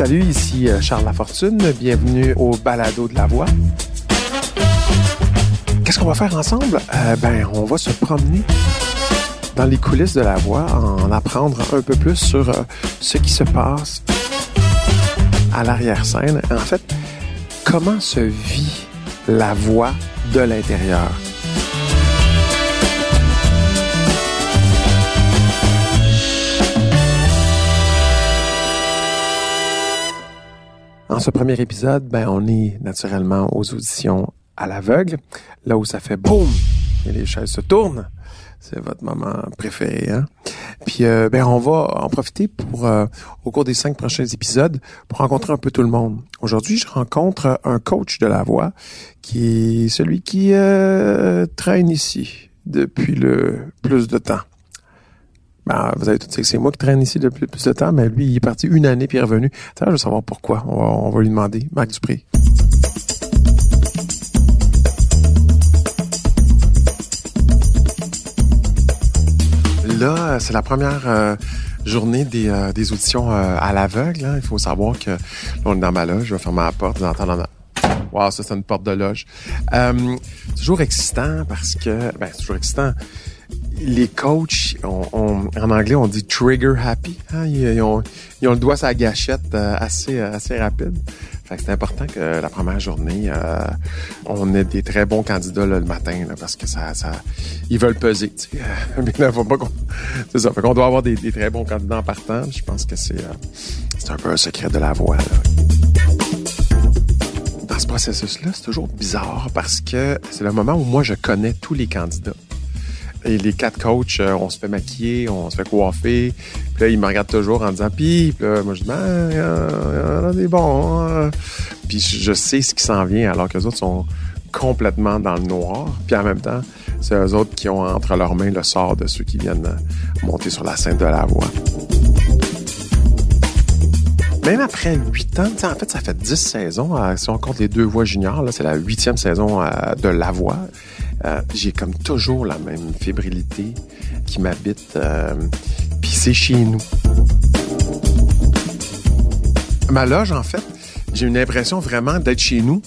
Salut, ici euh, Charles Lafortune. Bienvenue au Balado de la Voix. Qu'est-ce qu'on va faire ensemble? Euh, ben, on va se promener dans les coulisses de la voix, en apprendre un peu plus sur euh, ce qui se passe à l'arrière-scène. En fait, comment se vit la voix de l'intérieur? Dans ce premier épisode, ben, on est naturellement aux auditions à l'aveugle, là où ça fait boum et les chaises se tournent. C'est votre moment préféré, hein? Puis euh, ben on va en profiter pour euh, au cours des cinq prochains épisodes pour rencontrer un peu tout le monde. Aujourd'hui, je rencontre un coach de la voix qui est celui qui euh, traîne ici depuis le plus de temps. Ben, vous avez tout c'est moi qui traîne ici depuis plus de temps, mais lui, il est parti une année puis il est revenu. Ça, je veux savoir pourquoi. On va, on va lui demander. Marc Dupré. Là, c'est la première euh, journée des, euh, des auditions euh, à l'aveugle. Hein. Il faut savoir que là, on est dans ma loge. Je vais fermer la porte. Vous entendez Wow, ça, c'est une porte de loge. toujours excitant parce que... Ben, toujours excitant les coachs, en anglais, on dit trigger happy. Hein? Ils, ont, ils, ont, le doigt sur la gâchette assez, assez rapide. Fait que c'est important que la première journée, euh, on ait des très bons candidats le matin, parce que ça, ça, ils veulent peser. Mais là, faut pas qu'on... C'est ça. Fait qu'on doit avoir des, très bons candidats en partant. Je pense que c'est, euh, c'est un peu un secret de la voix. Dans ce processus-là, c'est toujours bizarre parce que c'est le moment où moi je connais tous les candidats. Et les quatre coachs, euh, on se fait maquiller, on se fait coiffer. Puis là, ils me regardent toujours en disant Puis, là, moi, je dis Ben, il y, en a des bons. Hein. Puis je sais ce qui s'en vient, alors que les autres sont complètement dans le noir. Puis en même temps, c'est eux autres qui ont entre leurs mains le sort de ceux qui viennent monter sur la scène de la voix. Même après huit ans, en fait, ça fait dix saisons. Euh, si on compte les deux voix juniors, c'est la huitième saison euh, de La Voix. Euh, j'ai comme toujours la même fébrilité qui m'habite. Euh, Puis c'est chez nous. Ma loge, en fait, j'ai une impression vraiment d'être chez nous.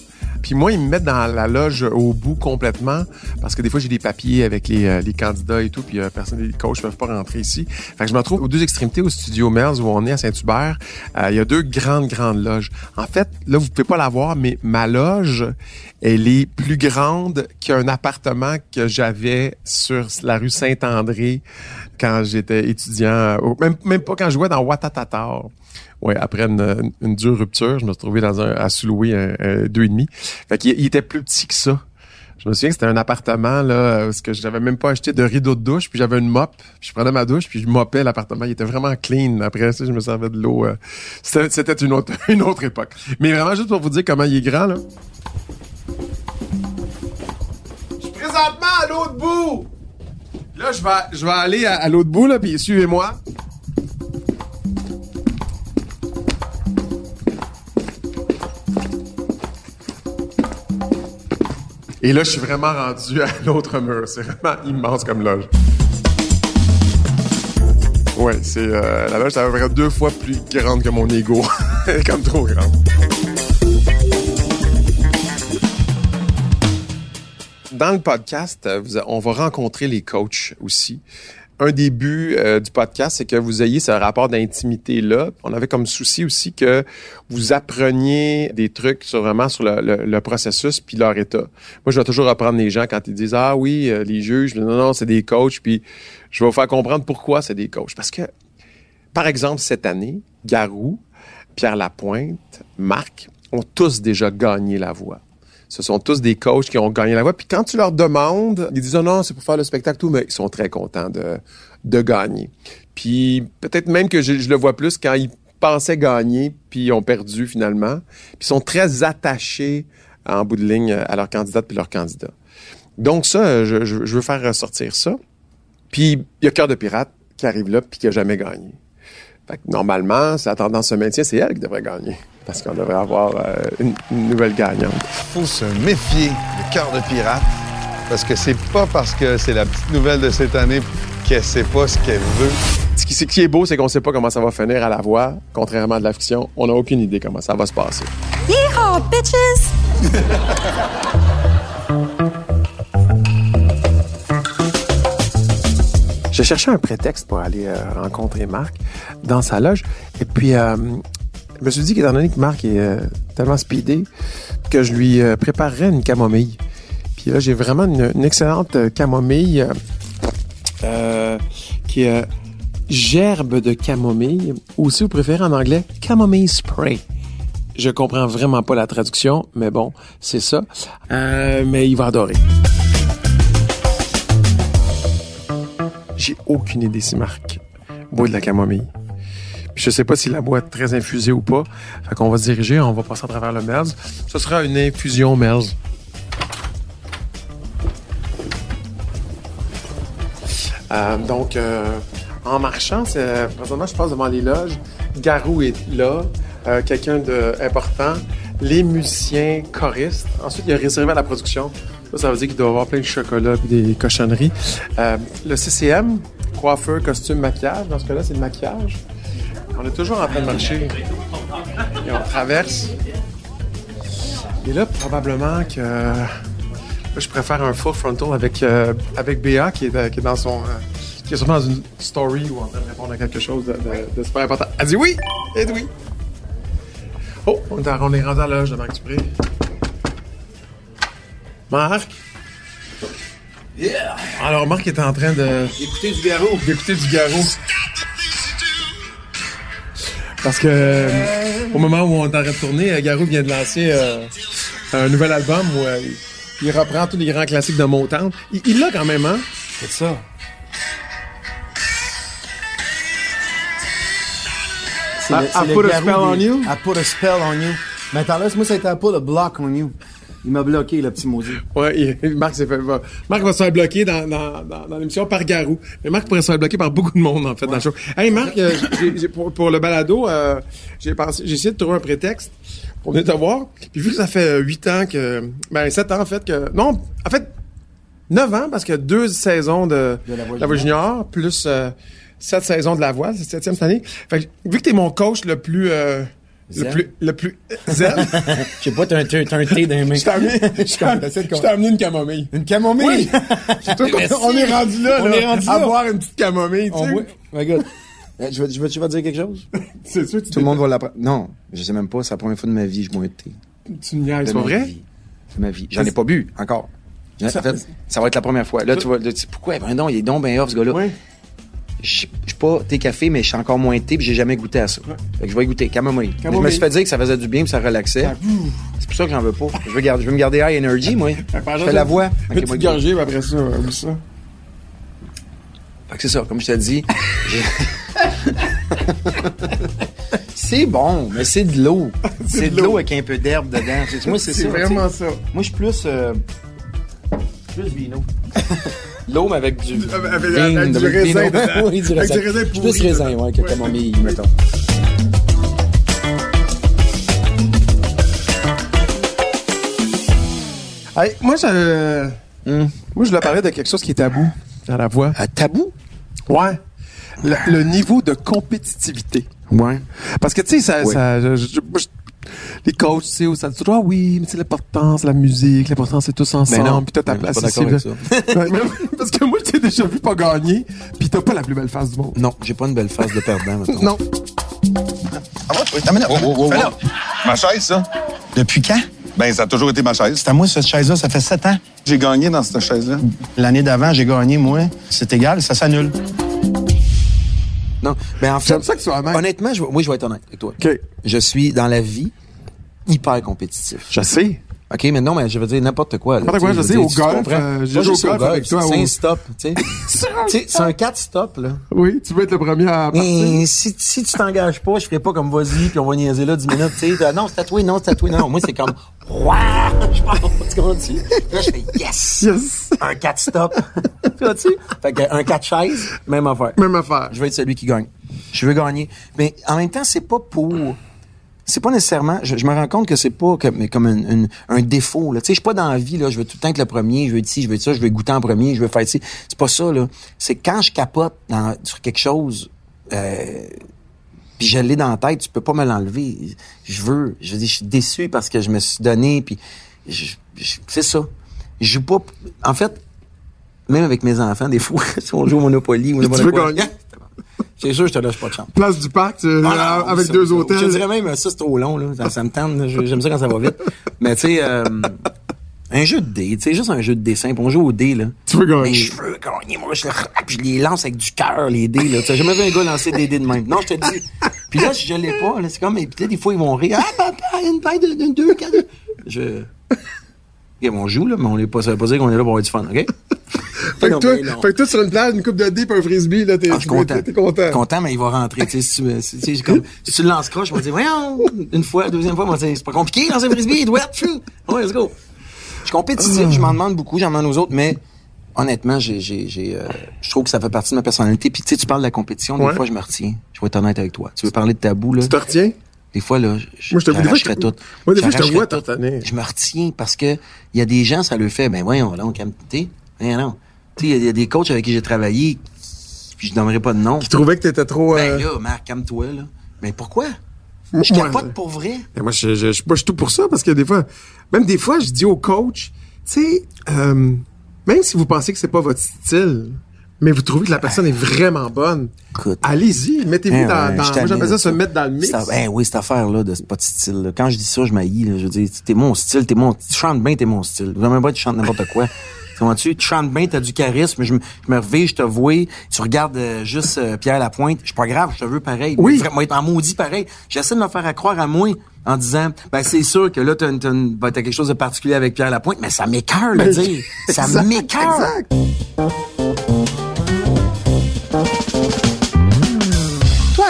Puis moi, ils me mettent dans la loge au bout complètement parce que des fois, j'ai des papiers avec les, euh, candidats et tout, puis euh, personne, les coachs peuvent pas rentrer ici. Fait que je me trouve aux deux extrémités au studio Melz où on est à Saint-Hubert. Euh, il y a deux grandes, grandes loges. En fait, là, vous pouvez pas la voir, mais ma loge, elle est plus grande qu'un appartement que j'avais sur la rue Saint-André quand j'étais étudiant, même, même pas quand je jouais dans Watatata ouais, après une, dure rupture, je me suis trouvé dans un, à sous-louer un, deux et demi. Fait qu'il il était plus petit que ça. Je me souviens que c'était un appartement là parce que j'avais même pas acheté de rideau de douche, puis j'avais une mop, puis je prenais ma douche, puis je mopais l'appartement, il était vraiment clean. Après ça, je me servais de l'eau. Euh, c'était une autre une autre époque. Mais vraiment juste pour vous dire comment il est grand là. Je suis présentement à l'autre bout. Là, je vais je vais aller à, à l'autre bout là, puis suivez-moi. Et là, je suis vraiment rendu à l'autre mur. C'est vraiment immense comme loge. Ouais, c'est euh, la loge, à peu près deux fois plus grande que mon ego. comme trop grande. Dans le podcast, on va rencontrer les coachs aussi un des buts euh, du podcast, c'est que vous ayez ce rapport d'intimité-là. On avait comme souci aussi que vous appreniez des trucs sur vraiment sur le, processus puis leur état. Moi, je vais toujours apprendre les gens quand ils disent Ah oui, euh, les juges, non, non, c'est des coachs, puis je vais vous faire comprendre pourquoi c'est des coachs. Parce que, par exemple, cette année, Garou, Pierre Lapointe, Marc ont tous déjà gagné la voix. Ce sont tous des coachs qui ont gagné la voix. Puis quand tu leur demandes, ils disent oh non, c'est pour faire le spectacle, tout, mais ils sont très contents de, gagner. Puis peut-être même que je, le vois plus quand ils pensaient gagner, puis ils ont perdu finalement. Puis ils sont très attachés en bout de ligne à leur candidate puis leur candidat. Donc ça, je, je veux faire ressortir ça. Puis il y a Cœur de Pirate qui arrive là puis qui a jamais gagné. Fait que normalement, si la tendance se maintient, c'est elle qui devrait gagner. Parce qu'on devrait avoir euh, une, nouvelle gagnante. Il faut se méfier de cœur de pirate. Parce que c'est pas parce que c'est la petite nouvelle de cette année qu'elle sait pas ce qu'elle veut. ce qui, ce qui est beau, c'est qu'on sait pas comment ça va finir à la voix, contrairement à de la fiction. On n'a aucune idée comment ça va se passer. Yeehaw, bitches! J'ai cherché un prétexte pour aller euh, rencontrer Marc dans sa loge. Et puis, euh, je me suis dit qu'étant donné que Marc est euh, tellement speedé, que je lui préparerais une camomille. Puis là, j'ai vraiment une, excellente camomille qui est gerbe de camomille, ou si vous préférez en anglais, camomille spray. Je comprends vraiment pas la traduction, mais bon, c'est ça. Mais il va adorer. J'ai aucune idée si Marc boit de la camomille. Puis je sais pas si la boîte très infusée ou pas. Fait qu'on va se diriger, on va passer à travers le Melz. Ce sera une infusion Melz. Euh, donc, euh, en marchant, c'est, présentement, je passe devant les loges. Garou est là, euh, quelqu'un d'important. Les musiciens, choristes. Ensuite, il y a réservé à la production. Ça, veut dire qu'il doit avoir plein de chocolat et des cochonneries. Euh, le CCM, coiffeur, costume, maquillage. Dans ce cas-là, c'est le maquillage. On est toujours en train de marcher. Et on traverse. Et là, probablement que... Là, je préfère un full frontal avec, euh, avec Béa qui est, euh, qui est dans son... euh, qui est sûrement dans une story ou en train de répondre à quelque chose de, super important. Elle dit oui! Elle dit oui! Oh, on est, on est rendu à l'âge de Marc Dupré. Marc? Yeah! Alors, Marc est en train de... Écoutez du garou. d'écouter du garrot. Parce que euh, au moment où on est en train de tourner, euh, Garou vient de lancer euh, un nouvel album où euh, il reprend tous les grands classiques de Motown. Il il l'a quand même, hein? C'est ça. C'est I- le- I le put a spell on you? I put a spell on you. Mais attends, là, moi, ça a été I put a block on you. Il m'a bloqué, le petit maudit. Ouais, il- Marc s'est fait. va- Marc va se faire bloquer dans, dans, dans, dans l'émission par Garou. Mais Marc pourrait se faire bloquer par beaucoup de monde, en fait, dans le show. Hey, Marc, euh, pour, pour le balado, euh, j'ai pensé, j'ai essayé de trouver un prétexte pour venir te voir. Puis vu que ça fait huit ans que. Ben, sept ans, en fait, que. Non, en fait, neuf ans, parce que deux saisons de, De La Voix La Voix Junior, plus euh, sept saisons de La Voix, c'est septième cette année. Fait que, vu que t'es mon coach le plus. Le plus, le plus zen. Je sais pas, t'as un, un thé dans les mains. je t'ai amené, je amené- une camomille. Une camomille? Oui. On est rendu là, On là, est rendu à là. boire une petite camomille, tu On sais. Regarde. Euh, Je vais, je vais, tu vas dire quelque chose? C'est sûr, tu, Tout le monde va l'apprendre. Non, je sais même pas, c'est la première fois de ma vie que je bois un thé. tu me niaises, c'est vrai? De ma vie. J'en ai pas bu, encore. En Ça- fait, ça va être la première fois. Là, tu sais, pourquoi? Ben non, il est donc ben off, ce gars-là. Oui. Je suis pas thé café, mais je suis encore moins thé, puis j'ai jamais goûté à ça. Fait que je vais y goûter. Camomille. Mais Je me Camomille. suis fait dire que ça faisait du bien, puis ça relaxait. C'est pour ça que j'en veux pas. Je veux, garder, je veux me garder high energy, moi. Je fais la voix. Une Ok, moi, petite gorgée, après ça, euh, oublie ça. Fait que c'est ça, comme je te dis. c'est bon, mais c'est de l'eau. C'est de l'eau avec un peu d'herbe dedans. C'est- Moi, vraiment ça. Moi, je suis plus. euh, plus vino. L'eau, mais avec du. Avec- avec- vin, avec du avec raisin oui, du Avec raisin. du raisin pourri plus raisin, ouais, que camomille, mettons. Hey, moi, je, Hum. moi, je voulais parler de quelque chose qui est tabou à la voix. Un tabou? Ouais. Le, le niveau de compétitivité. Ouais. Parce que, tu sais, ça, Oui. ça je- je- moi, je- les coachs, tu sais, où ça dit, ah oui, mais c'est l'important, c'est la musique, l'important, c'est tous ensemble, Ben non. puis t'as ta Ben, place mais- parce que moi, je t'ai déjà vu pas gagner, puis t'as pas la plus belle face du monde. Non, j'ai pas une belle face de perdant, mettons. Non. Ah ouais, oui, t'as minute. Fais-le. Ma chaise, ça. Depuis quand? Ben, ça a toujours été ma chaise. C'est à moi, cette chaise-là, ça fait sept ans. J'ai gagné dans cette chaise-là. L'année d'avant, j'ai gagné, moi. C'est égal, ça s'annule. Non, mais en fait, J'aime ça que tu sois honnête. honnêtement, je, oui, je vais être honnête avec toi. OK. Je suis dans la vie hyper compétitif. Je sais. OK, mais non, mais je veux dire n'importe quoi. N'importe tu quoi, je sais, au tu golf, euh, Pas joué au golf avec toi, C'est un stop, tu sais. Tu c'est un 4 stop, là. Oui, tu veux être le premier à partir. Mais si, si tu t'engages pas, je ferai pas comme vas-y, puis on va niaiser là 10 minutes, tu sais. Non, c'est tatoué, non, c'est tatoué, non. Moi, c'est comme, waouh, je pense, tu comprends-tu? Là, je fais yes! Yes. Un 4 stop. tu vois-tu? Fait que un 4 chaises, même affaire. Même affaire. Je veux être celui qui gagne. Je veux gagner. Mais en même temps, c'est pas pour. C'est pas nécessairement. Je, je me rends compte que c'est pas comme, mais comme un, défaut. Là. Tu sais, je suis pas dans la vie, là, je veux tout le temps être le premier, je veux être ci, je veux être ça, je veux goûter en premier, je veux faire ci. C'est pas ça, là. C'est quand je capote dans, sur quelque chose, euh, puis je l'ai dans la tête, tu peux pas me l'enlever. Je veux, je veux dire, je suis déçu parce que je me suis donné, puis je- je- c'est ça. Je joue pas, en fait, même avec mes enfants, des fois, si on joue au Monopoly ou au Monopoly. c'est sûr, je te lâche pas de chance. Place du parc, tu- Ah, non, avec ça, deux hôtels. Je dirais même, ça, c'est trop long, là. Ça, ça me tente, J'aime ça quand ça va vite. Mais, tu sais, euh, un jeu de dés, tu sais, juste un jeu de simple. On joue au dés, là. Tu veux gagner. Mais je veux gagner, moi, je, je les lance avec du cœur, les dés, là. Tu sais, jamais vu un gars lancer des dés de même. Non, je te dis. Puis là, si je l'ai pas, là, c'est comme, et puis là, des fois, ils vont rire. Ah, papa, il y a une paille de, de deux, quatre. Je. Ok, on joue, là, mais on est pas, ça veut pas dire qu'on est là pour avoir du fun, OK? Fait que, Non, toi, ben non. fait que toi, sur une plage, une coupe de dés et un frisbee, là, t'es Ah, suis content. t'es content. Content, mais il va rentrer. tu sais, si, tu, tu sais, comme, si tu le lances croche, je vais dire, voyons, une fois, deuxième fois, moi, c'est pas compliqué, lancer un frisbee, il doit être fou. Ouais, let's go. Je suis compétitif, je m'en demande beaucoup, j'en demande aux autres, mais honnêtement, j'ai, j'ai, j'ai, euh, je trouve que ça fait partie de ma personnalité. Puis, tu sais, tu parles de la compétition, des Ouais. fois, je me retiens. Je vais être honnête avec toi. Tu veux parler de tabou, là? Tu te retiens? Des fois, là, je, Moi, je te- je te- tout. moi, des fois, je te vois. Je me retiens parce que il y a des gens, ça le fait. Ben voyons, là, on calme. Tu non. Tu sais, il y a- il y, a des coachs avec qui j'ai travaillé, puis je nommerai pas de nom. Tu trouvais que t'étais trop... Ben euh, là, Marc, calme-toi, là. Mais pourquoi? moi- Je capote pour vrai. Et moi, je, je, je, moi, je suis tout pour ça parce que des fois, même des fois, je dis au coach, tu sais, euh, même si vous pensez que c'est pas votre style, mais vous trouvez que la personne est vraiment bonne, allez-y, mettez-vous Hein, dans, dans je moi j'appelle ça se ça. mettre dans le mix. C'est- Ben oui, cette affaire-là de ce pas de style. là. Quand je dis ça, je m'haïs. Je veux dire, t'es mon style, t'es mon. Tu chantes bien, t'es mon style. Vraiment pas, tu chantes n'importe quoi. Tu? Tu chantes bien, t'as du charisme. Je me, je me reviens, je te vois. Tu regardes euh, juste euh, Pierre Lapointe. Je suis pas grave, je te veux pareil. Oui. Être en maudit pareil. J'essaie de me faire à croire à moi en disant, ben c'est sûr que là, t'as, une- ben, quelque chose de particulier avec Pierre Lapointe, mais ça m'écœure de dire. Ça Exact, m'écœure.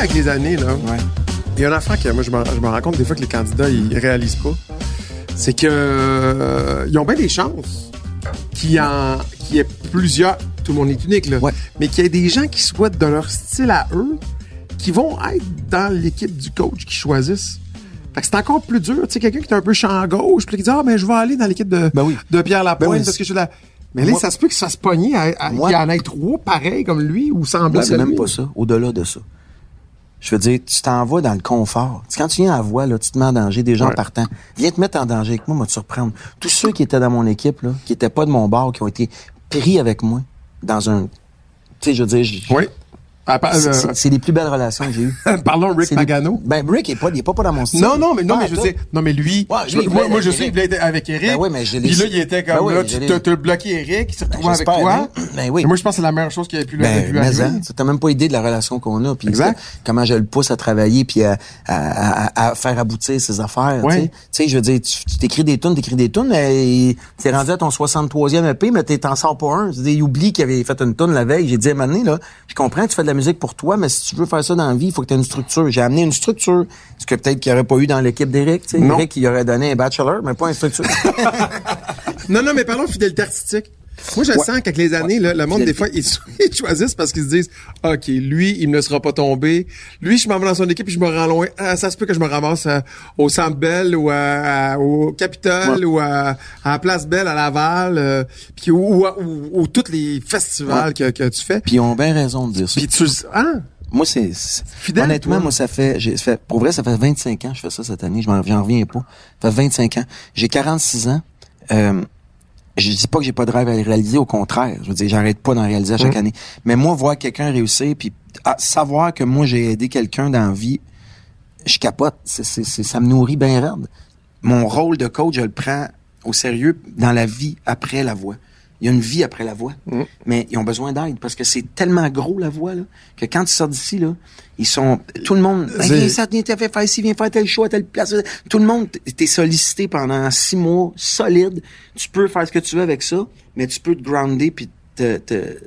Avec les années, là, Ouais. il y a un affaire que moi, je me, je me rends compte des fois que les candidats, ils réalisent pas. C'est que euh, ils ont bien des chances qu'il y, en, qu'il y ait plusieurs, tout le monde est unique, là, Ouais. mais qu'il y ait des gens qui souhaitent de leur style à eux, qui vont être dans l'équipe du coach qui choisissent. Fait que c'est encore plus dur. Tu sais, quelqu'un qui est un peu champ gauche, puis qui dit, ah, mais je vais aller dans l'équipe de, Ben oui. de Pierre Lapointe Ben oui. parce que je suis là. Mais là, Moi- ça se peut que ça se pogne à, à, Moi- qu'il y en ait trois pareils comme lui ou semblables. c'est même lui. pas ça. Au-delà de ça. Je veux dire, tu t'en vas dans le confort. Quand tu viens à la voix, là, tu te mets en danger, des gens Ouais. partant. Viens te mettre en danger avec moi, moi, te surprendre. Tous ceux qui étaient dans mon équipe, là, qui étaient pas de mon bord, qui ont été pris avec moi dans un... Tu sais, je veux dire, je- Oui. Ah, euh, c'est les plus belles relations que j'ai eues. Parlons Rick C'est les- Pagano. Ben, Rick, est pas, il est pas, pas dans mon style. Non, non, mais non, mais je sais. Non, mais lui, Ouais, lui, moi, je avec sais, il être avec Eric. Ben ouais, mais je Puis là, il était comme Ben là, tu t'as t'as bloqué Eric, il s'est retrouvé avec j'espère toi. bien. Ben oui. Et moi, je pense que c'est la meilleure chose qui a pu lui Ben, mais arriver. hein, t'as même pas idée de la relation qu'on a, puis Exact. comment je le pousse à travailler, puis à, à, à- à faire aboutir ses affaires. tu Ouais. sais. Tu sais, je veux dire, tu tu t'écris des tunes, t'écris des tunes, t'es rendu à ton 63e EP, mais t'es- t'en sors pas un. Il oublie qu'il avait fait une tune la veille. J'ai dit là, je comprends tu fais de la musique pour toi, mais si tu veux faire ça dans la vie, il faut que tu aies une structure. J'ai amené une structure, ce que peut-être qu'il n'y aurait pas eu dans l'équipe d'Éric. Eric, il aurait donné un bachelor, mais pas une structure. Non, non, mais parlons de fidélité artistique. Moi, je Ouais. sens qu'avec les années, là, le monde, des fois, ils, ils choisissent parce qu'ils se disent, OK, lui, il ne sera pas tombé. Lui, je m'en vais dans son équipe et je me rends loin. Ah, ça se peut que je me ramasse euh, au Centre Bell ou à- à- au Capitole Ouais. ou à, à la Place Belle à Laval, euh, puis ou, ou, ou- ou tous les festivals que, que tu fais. puis ils ont bien raison de dire ça. Puis tu... Hein? Moi, c'est. Fidèle, Honnêtement, toi? moi, ça fait, j'ai, fait. Pour vrai, ça fait 25 ans que je fais ça cette année. Je m'en reviens pas. Ça fait 25 ans. J'ai 46 ans. Euh, je dis pas que j'ai pas de rêve à réaliser, au contraire. Je veux dire, j'arrête pas d'en réaliser à chaque Mm. année. Mais moi, voir quelqu'un réussir, puis ah, savoir que moi, j'ai aidé quelqu'un dans la vie, je capote. C'est, c'est, c'est- ça me nourrit bien raide. Mon rôle de coach, je le prends au sérieux dans la vie après la voix. Il y a une vie après la voix. Mais ils ont besoin d'aide parce que c'est tellement gros, la voix, là, que quand tu sors d'ici, là, ils sont, tout le monde, Hey, viens ça, viens faire ici, viens faire tel choix, telle place. Tout le monde, t'es sollicité pendant six mois, solide. Tu peux faire ce que tu veux avec ça, mais tu peux te grounder puis te, te-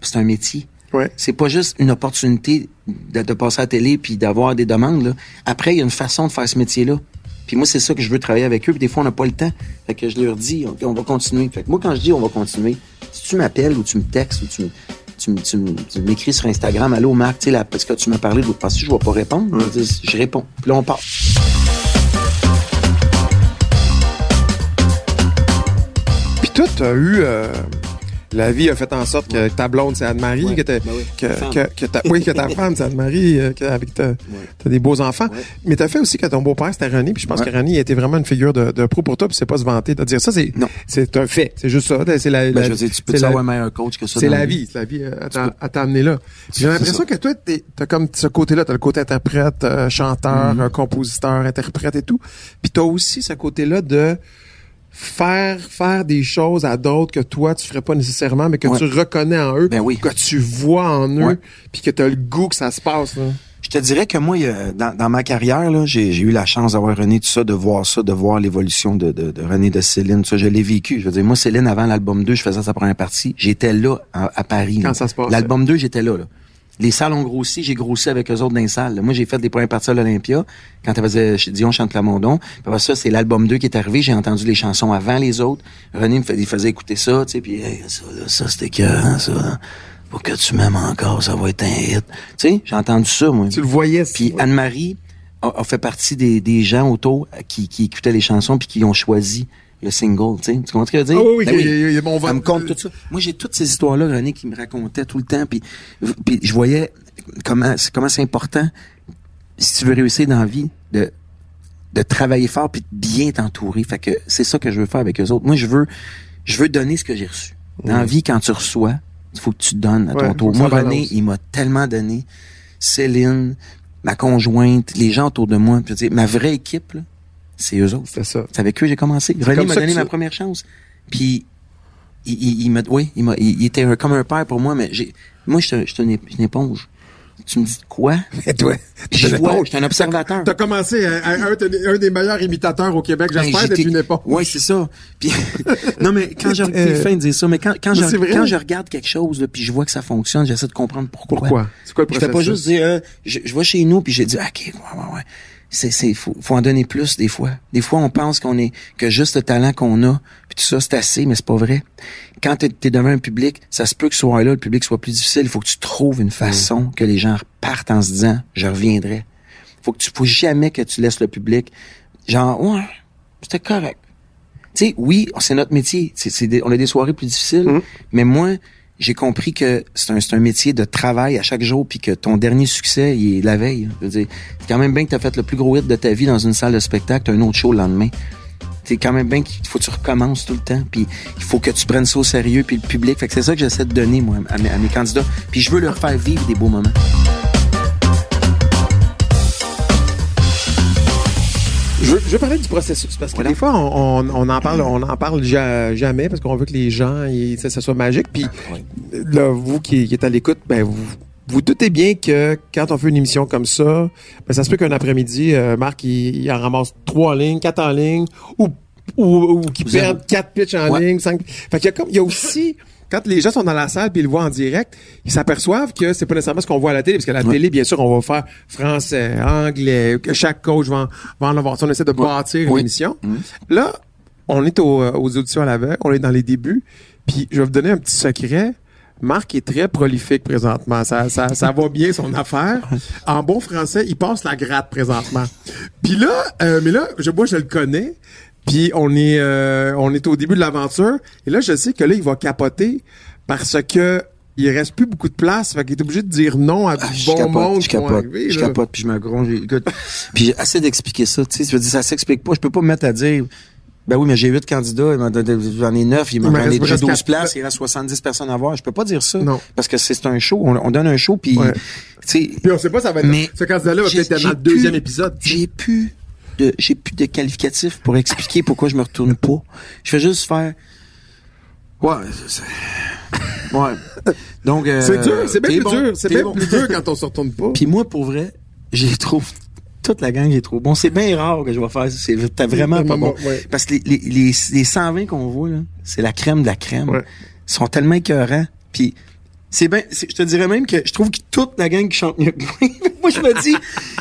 c'est un métier. Ouais. C'est pas juste une opportunité de, de passer à la télé puis d'avoir des demandes. Là. Après, il y a une façon de faire ce métier-là. Puis moi, c'est ça que je veux travailler avec eux. Puis des fois, on n'a pas le temps. Fait que je leur dis, OK, on va continuer. Fait que moi, quand je dis on va continuer, si tu m'appelles ou tu me textes ou tu, me- tu, tu, tu m'écris sur Instagram, allô Marc, tu sais, là, parce que tu m'as parlé de l'autre parce que je vais pas répondre. Je, dis, je réponds. Puis là, on part. Puis toi, t'as eu... euh, La vie a fait en sorte que ta blonde, c'est Anne-Marie, Ouais. que, t'as- Ben oui. que, que, que ta, oui, que ta femme, c'est Anne-Marie, euh, que- avec ta, t'as des beaux enfants. Ouais. Mais t'as fait aussi que ton beau-père, c'était René, puis je pense Ouais. que René a été vraiment une figure de, de pro pour toi, puis c'est pas se vanter de dire ça, c'est, Non. c'est un fait. C'est juste ça. C'est la, Ben, la- je veux dire, tu peux avoir un coach que ça. c'est la vie. c'est la vie euh, à t'a- à t'amener là. J'ai l'impression que toi, t'as comme ce côté-là, t'as le côté interprète, euh, chanteur, Mm-hmm. euh, compositeur, interprète et tout. Puis t'as aussi ce côté-là de faire faire des choses à d'autres que toi tu ferais pas nécessairement, mais que Ouais. tu reconnais en eux, Ben oui. que tu vois en eux, Ouais. puis que t'as le goût que ça se passe. Là. Je te dirais que moi, dans, dans ma carrière, là, j'ai, eu la chance d'avoir René, tout ça, de voir ça, de voir l'évolution de, de, de René, de Céline, tout ça. Je l'ai vécu. Je veux dire, moi, Céline, avant l'album 2, je faisais sa première partie. J'étais là, à, à Paris. Quand là. ça se passait. L'album 2, j'étais là, là. Les salles ont grossi, j'ai grossi avec eux autres dans les salles. Moi, j'ai fait des premières parties à l'Olympia, quand elle faisait chez Dion chante Plamondon. Puis après ça, c'est l'album 2 qui est arrivé. J'ai entendu les chansons avant les autres. René me faisait écouter ça, tu sais, puis hey, ça, là, ça, c'était écœurant, ça. là. Pour que tu m'aimes encore, ça va être un hit. Tu sais, j'ai entendu ça, moi. Tu le voyais. Puis ouais. Anne-Marie a, a fait partie des, des gens autour qui, qui écoutaient les chansons puis qui ont choisi le single, tu sais. Tu comprends ce que je veux dire? Ah oui, oui, Ben il- il- il- on va- Elle me compte tout ça. Moi, j'ai toutes ces histoires-là, René, qui me racontait tout le temps, puis, puis je voyais comment, comment c'est important, si tu veux réussir dans la vie, de, de travailler fort puis de bien t'entourer. Fait que c'est ça que je veux faire avec eux autres. Moi, je veux, je veux donner ce que j'ai reçu. Dans la vie, quand tu reçois, il faut que tu donnes à ton Ouais, tour. Moi, René, il m'a tellement donné. Céline, ma conjointe, les gens autour de moi. Puis, je veux dire, ma vraie équipe, là, c'est eux autres. C'est ça. C'est avec eux que j'ai commencé. René m'a donné ma première chance. Puis il, il, il m'a, oui, il m'a, il, il était un- comme un père pour moi, mais j'ai, moi, je suis une, une éponge. Tu me dis quoi? Et toi, Je vois, je suis un observateur. T'as commencé à, à- un, un des meilleurs imitateurs au Québec, Ben, j'espère, d'être une époque. Ouais, c'est ça. Puis non mais quand je Euh, fin de dire ça, mais quand quand mais je quand je regarde quelque chose là, puis je vois que ça fonctionne, j'essaie de comprendre pourquoi. Pourquoi? C'est quoi le Je fais pas processus? juste dire euh, je, je vais chez nous puis j'ai dit OK, ouais ouais ouais. C'est c'est faut, faut en donner plus des fois. Des fois on pense qu'on est que juste le talent qu'on a puis tout ça c'est assez mais c'est pas vrai. Quand tu es devant un public, ça se peut que ce soir-là le public soit plus difficile, il faut que tu trouves une façon que les gens repartent en se disant je reviendrai. Faut que tu faut jamais que tu laisses le public genre ouais, c'était correct. Tu sais, oui, c'est notre métier. C'est, c'est des- on a des soirées plus difficiles, Mhm. mais moi, j'ai compris que c'est un, un métier de travail à chaque jour, puis que ton dernier succès, il est la veille. C'est quand même bien que tu as fait le plus gros hit de ta vie dans une salle de spectacle, t'as un autre show le lendemain. C'est quand même bien qu'il faut que tu recommences tout le temps, puis il faut que tu prennes ça au sérieux, puis le public. C'est ça que j'essaie de donner, moi, à mes, à mes candidats. Puis je veux leur faire vivre des beaux moments. Je je parler du processus parce que Voilà. des fois on, on, on en parle on en parle ja- jamais parce qu'on veut que les gens ils, ça, ça soit magique puis là vous qui, qui êtes à l'écoute ben vous vous doutez bien que quand on fait une émission comme ça ben ça se peut qu'un après-midi euh, Marc il, il en ramasse trois en ligne quatre en ligne ou ou, ou qu'il perde quatre pitchs en Ouais. ligne cinq fait qu'il y a comme il y a aussi quand les gens sont dans la salle puis ils le voient en direct, ils s'aperçoivent que c'est pas nécessairement ce qu'on voit à la télé, parce qu'à la Ouais. télé, bien sûr, on va faire français, anglais, que chaque coach va, en- va en avoir. On essaie de bâtir une Oui. émission. Mhm. Là, on est au- euh, aux auditions à la veille, on est dans les débuts, puis je vais vous donner un petit secret. Marc est très prolifique présentement. Ça, ça, ça va bien son affaire. En bon français, il passe la gratte présentement. Puis là, euh, mais là, je, moi, je le connais. Puis on est, euh, on est au début de l'aventure. Et là, je sais que là, il va capoter parce que il reste plus beaucoup de place. Fait qu'il est obligé de dire non à du Ah, je bon capote, monde je capote, arriver, je là. capote, puis je me Écoute, puis j'ai assez d'expliquer ça, tu sais, je veux dire, ça s'explique pas. Je peux pas me mettre à dire, ben oui, mais j'ai huit candidats, j'en ai neuf, il m'en reste déjà presque 12 quatre. places, il reste 70 personnes à voir. Je peux pas dire ça. Non. Parce que c'est un show, on, on donne un show, puis, Ouais. tu sais, Puis on sait pas, ça va être. Mais ce candidat-là va peut-être être dans le deuxième épisode. j'ai plus de, j'ai plus de qualificatifs pour expliquer pourquoi je me retourne pas. Je fais juste faire, ouais, ouais. Donc, euh, C'est dur, c'est bien plus bon, dur. C'est bien bon. plus dur quand on se retourne pas. Puis moi, pour vrai, j'ai trouve toute la gang, j'ai trop bon. C'est bien rare que je vais faire ça. C'est vraiment pas bon. Ouais. Parce que les, les, les, les 120 qu'on voit, là, c'est la crème de la crème. Ouais. Ils sont tellement écœurants. Puis c'est bien, je te dirais même que je trouve que toute la gang qui chante mieux que moi. moi, je me dis,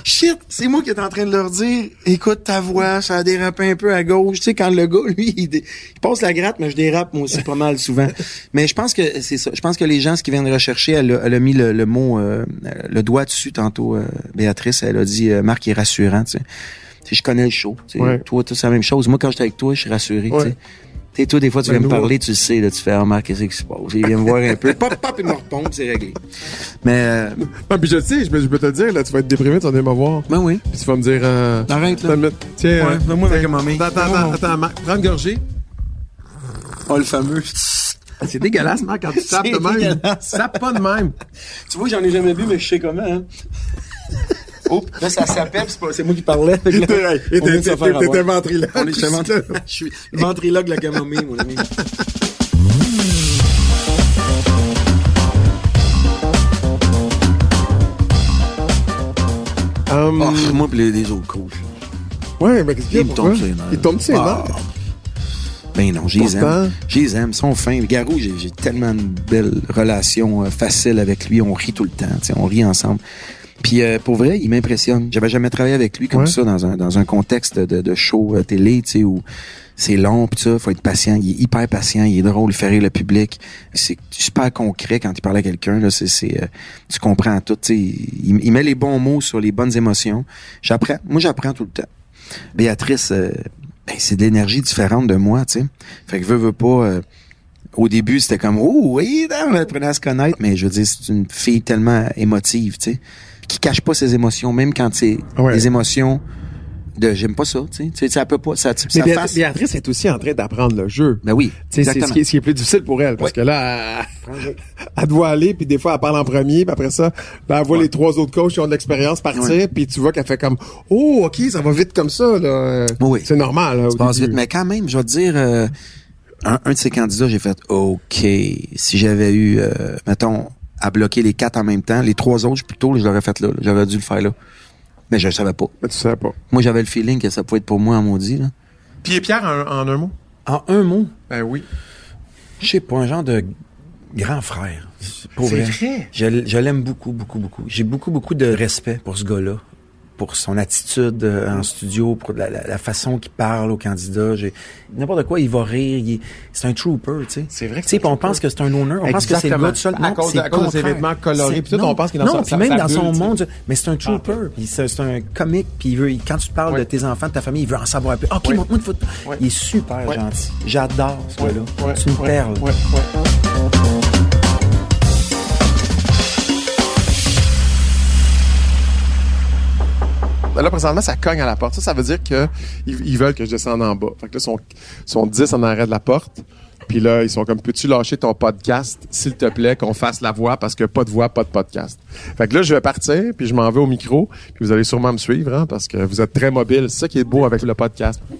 shit, c'est moi qui est en train de leur dire, écoute ta voix, ça a dérapé un peu à gauche. Tu sais, quand le gars, lui, il, dé- il passe la gratte, mais je dérape moi aussi pas mal souvent. Mais je pense que c'est ça. Je pense que les gens, ce qu'ils viennent rechercher, elle a, elle a mis le, le mot, euh, le doigt dessus tantôt, euh, Béatrice. Elle a dit, euh, Marc est rassurant, tu sais. Je connais le show. tu sais. Ouais. Toi, c'est la même chose. Moi, quand j'étais avec toi, je suis rassuré. tu Ouais. sais. Tu sais, toi, des fois, tu Ben, viens me nous, parler, tu le sais, là, tu fais, ah, Marc, qu'est-ce qui se passe? Il vient me voir un peu, pop, pop, il me repompe, c'est réglé. Mais, euh, Non, puis je sais, je, peux- je peux te le dire, là, tu vas être déprimé, tu vas venir me voir. ben oui. Puis tu vas me dire... Euh, Arrête, là. Tiens, Ouais, euh, tiens, avec ma main. Attends, attends, attends, attends, Marc, prends une gorgée. Oh, le fameux. C'est dégueulasse, Marc, quand tu tapes de même. Tape pas de même. Tu vois, j'en ai jamais vu, mais je sais comment, hein. Oh, là, ça s'appelle, c'est, moi qui parlais. Avoir. ventriloque. On est ventriloque. Je suis le ventriloque de la camomille, mon ami. Hum, Oh, moi, pis les, les autres coachs. ouais, mais qu'est-ce qu'il y a, Il me pourquoi? tombe sur les nerfs. Sur les Ah. nerfs. Ben non, je les aime. Je les aime, ils sont fins. Garou, j'ai tellement une belle relation euh, facile avec lui. On rit tout le temps, on rit ensemble. Puis euh, pour vrai, il m'impressionne. J'avais jamais travaillé avec lui comme Ouais. ça dans un dans un contexte de, de show euh, télé, tu sais, où c'est long pis ça, faut être patient. Il est hyper patient, il est drôle, il fait rire le public. C'est super concret quand il parle à quelqu'un. Là, c'est c'est euh, tu comprends tout. Tu sais, il, il met les bons mots sur les bonnes émotions. J'apprends. Moi, j'apprends tout le temps. Béatrice, euh, ben, c'est de l'énergie différente de moi, tu sais. Fait que veux, veux pas. euh, au début, c'était comme oh oui, on apprenait à se connaître, mais je veux dire, c'est une fille tellement émotive, tu sais, qui cache pas ses émotions, même quand c'est Ouais. des émotions de j'aime pas ça, tu sais, ça peut pas, ça, ça Mais Béat- fasse- Béatrice est aussi en train d'apprendre le jeu. Ben oui, c'est ce qui, est, ce qui est plus difficile pour elle, parce Ouais. que là, elle, elle doit aller, puis des fois, elle parle en premier, puis après ça, là, elle voit les trois autres coachs qui ont de l'expérience partir, Ouais. puis tu vois qu'elle fait comme, oh, OK, ça va vite comme ça, là. Oui. C'est normal, là, au Ça passe début. vite, mais quand même, je vais te dire, euh, un, un de ces candidats, j'ai fait, OK, si j'avais eu, euh, mettons, à bloquer les quatre en même temps, les trois autres, plutôt, je l'aurais fait là, là. j'aurais dû le faire là. Mais je le savais pas. Mais tu sais pas. Moi, j'avais le feeling que ça pouvait être pour moi en maudit, là. Puis Pierre, en, en un mot? En un mot, Ben oui. je sais pas, un genre de grand frère. C'est vrai. vrai? Je, je l'aime beaucoup, beaucoup, beaucoup. J'ai beaucoup, beaucoup de respect pour ce gars-là. Pour son attitude euh, en studio, pour la, la- la façon qu'il parle aux candidats. J'ai- N'importe quoi, il va rire. C'est un trooper, tu sais. C'est vrai que Tu c'est on pense que c'est un honneur. On pense que c'est le Exactement. gars tout seul. À cause de- c'est à cause de contraire. vêtements colorés, puis tout, on pense qu'il est dans non, puis même dans son monde, mais c'est un trooper. Puis c'est c'est un comique, puis il veut, il- quand tu parles Ouais. de tes enfants, de ta famille, il veut en savoir plus. OK, Ouais. montre-moi une photo. Ouais. Il est super gentil. J'adore ce gars-là. c'est une perle. Là, présentement, ça cogne à la porte. Ça, ça veut dire que ils, veulent que je descende en bas. Fait que là, ils sont, sont 10 en arrêt de la porte. Puis là, ils sont comme, peux-tu lâcher ton podcast, s'il te plaît, qu'on fasse la voix, parce que pas de voix, pas de podcast. Fait que là, je vais partir, puis je m'en vais au micro, puis vous allez sûrement me suivre, hein, parce que vous êtes très mobile. C'est ça qui est beau avec le podcast.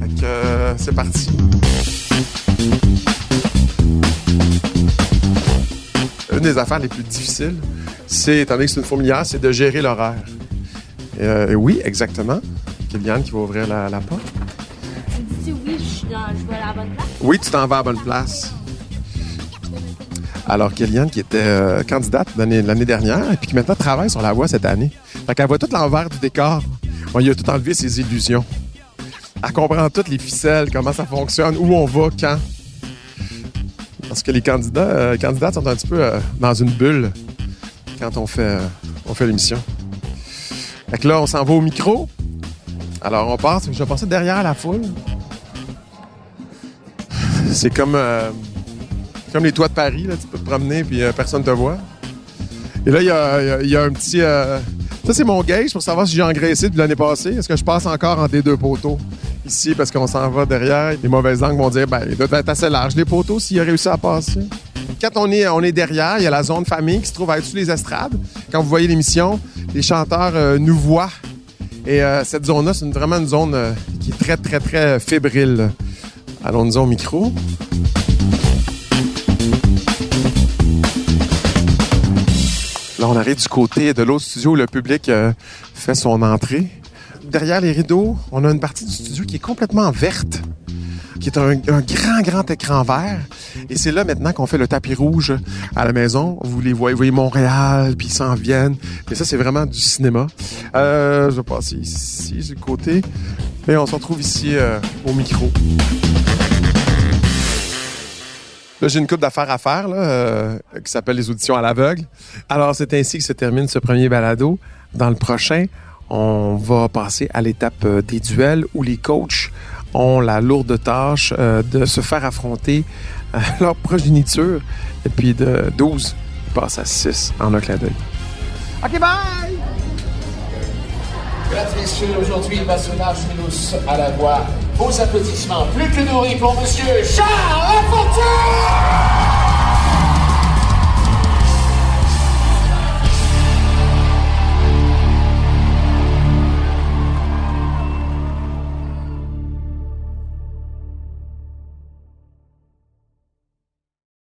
Fait que, euh, c'est parti. Une des affaires les plus difficiles, c'est, étant donné que c'est une fourmilière, c'est de gérer l'horaire. Euh, oui, exactement. Kylian qui va ouvrir la, la porte. Tu dis oui, je, suis dans, je vais à la bonne place. Oui, tu t'en vas à la bonne place. Alors, Kéliane, qui était euh, candidate l'année l'année dernière et puis qui maintenant travaille sur la voie cette année. Fait qu'elle voit tout l'envers du décor. On lui a tout enlevé ses illusions. Elle comprend toutes les ficelles, comment ça fonctionne, où on va, quand. Parce que les candidats, euh, candidates sont un petit peu euh, dans une bulle quand on fait, on fait l'émission. Fait que là, on s'en va au micro. Alors, on passe. Je vais passer derrière la foule. C'est comme, euh, comme les toits de Paris, là, tu peux te promener puis euh, personne te voit. Et là, il y a, un petit... euh, ça, c'est mon gauge pour savoir si j'ai engraissé depuis l'année passée. Est-ce que je passe encore entre les deux poteaux? Ici parce qu'on s'en va derrière? Les mauvaises langues vont dire, ben, il doit être assez large, les poteaux, s'il a réussi à passer. Quand on est, on est derrière, il y a la zone famille qui se trouve à être sous les estrades. Quand vous voyez l'émission, les chanteurs euh, nous voient. Et euh, cette zone-là, c'est vraiment une zone euh, qui est très, très, très fébrile. Allons-nous au micro. Là, on arrive du côté de l'autre studio où le public fait son entrée. Derrière les rideaux, on a une partie du studio qui est complètement verte, qui est un, grand, grand écran vert. Et c'est là maintenant qu'on fait le tapis rouge à la maison. Vous les voyez, vous voyez Montréal, puis ils s'en viennent. Et ça, c'est vraiment du cinéma. Euh, je vais passer ici, du côté. Et on se retrouve ici euh, au micro. Là, j'ai une coupe d'affaires à faire euh, qui s'appelle les auditions à l'aveugle. Alors, c'est ainsi que se termine ce premier balado. Dans le prochain, on va passer à l'étape euh, des duels où les coachs ont la lourde tâche euh, de se faire affronter à leur progéniture et puis de 12 ils passent à 6 en un clin d'œil. OK, bye! Mesdames messieurs, aujourd'hui, le personnage Minus à la voix. Vos applaudissements plus que nourris pour Monsieur Charles Lafortune!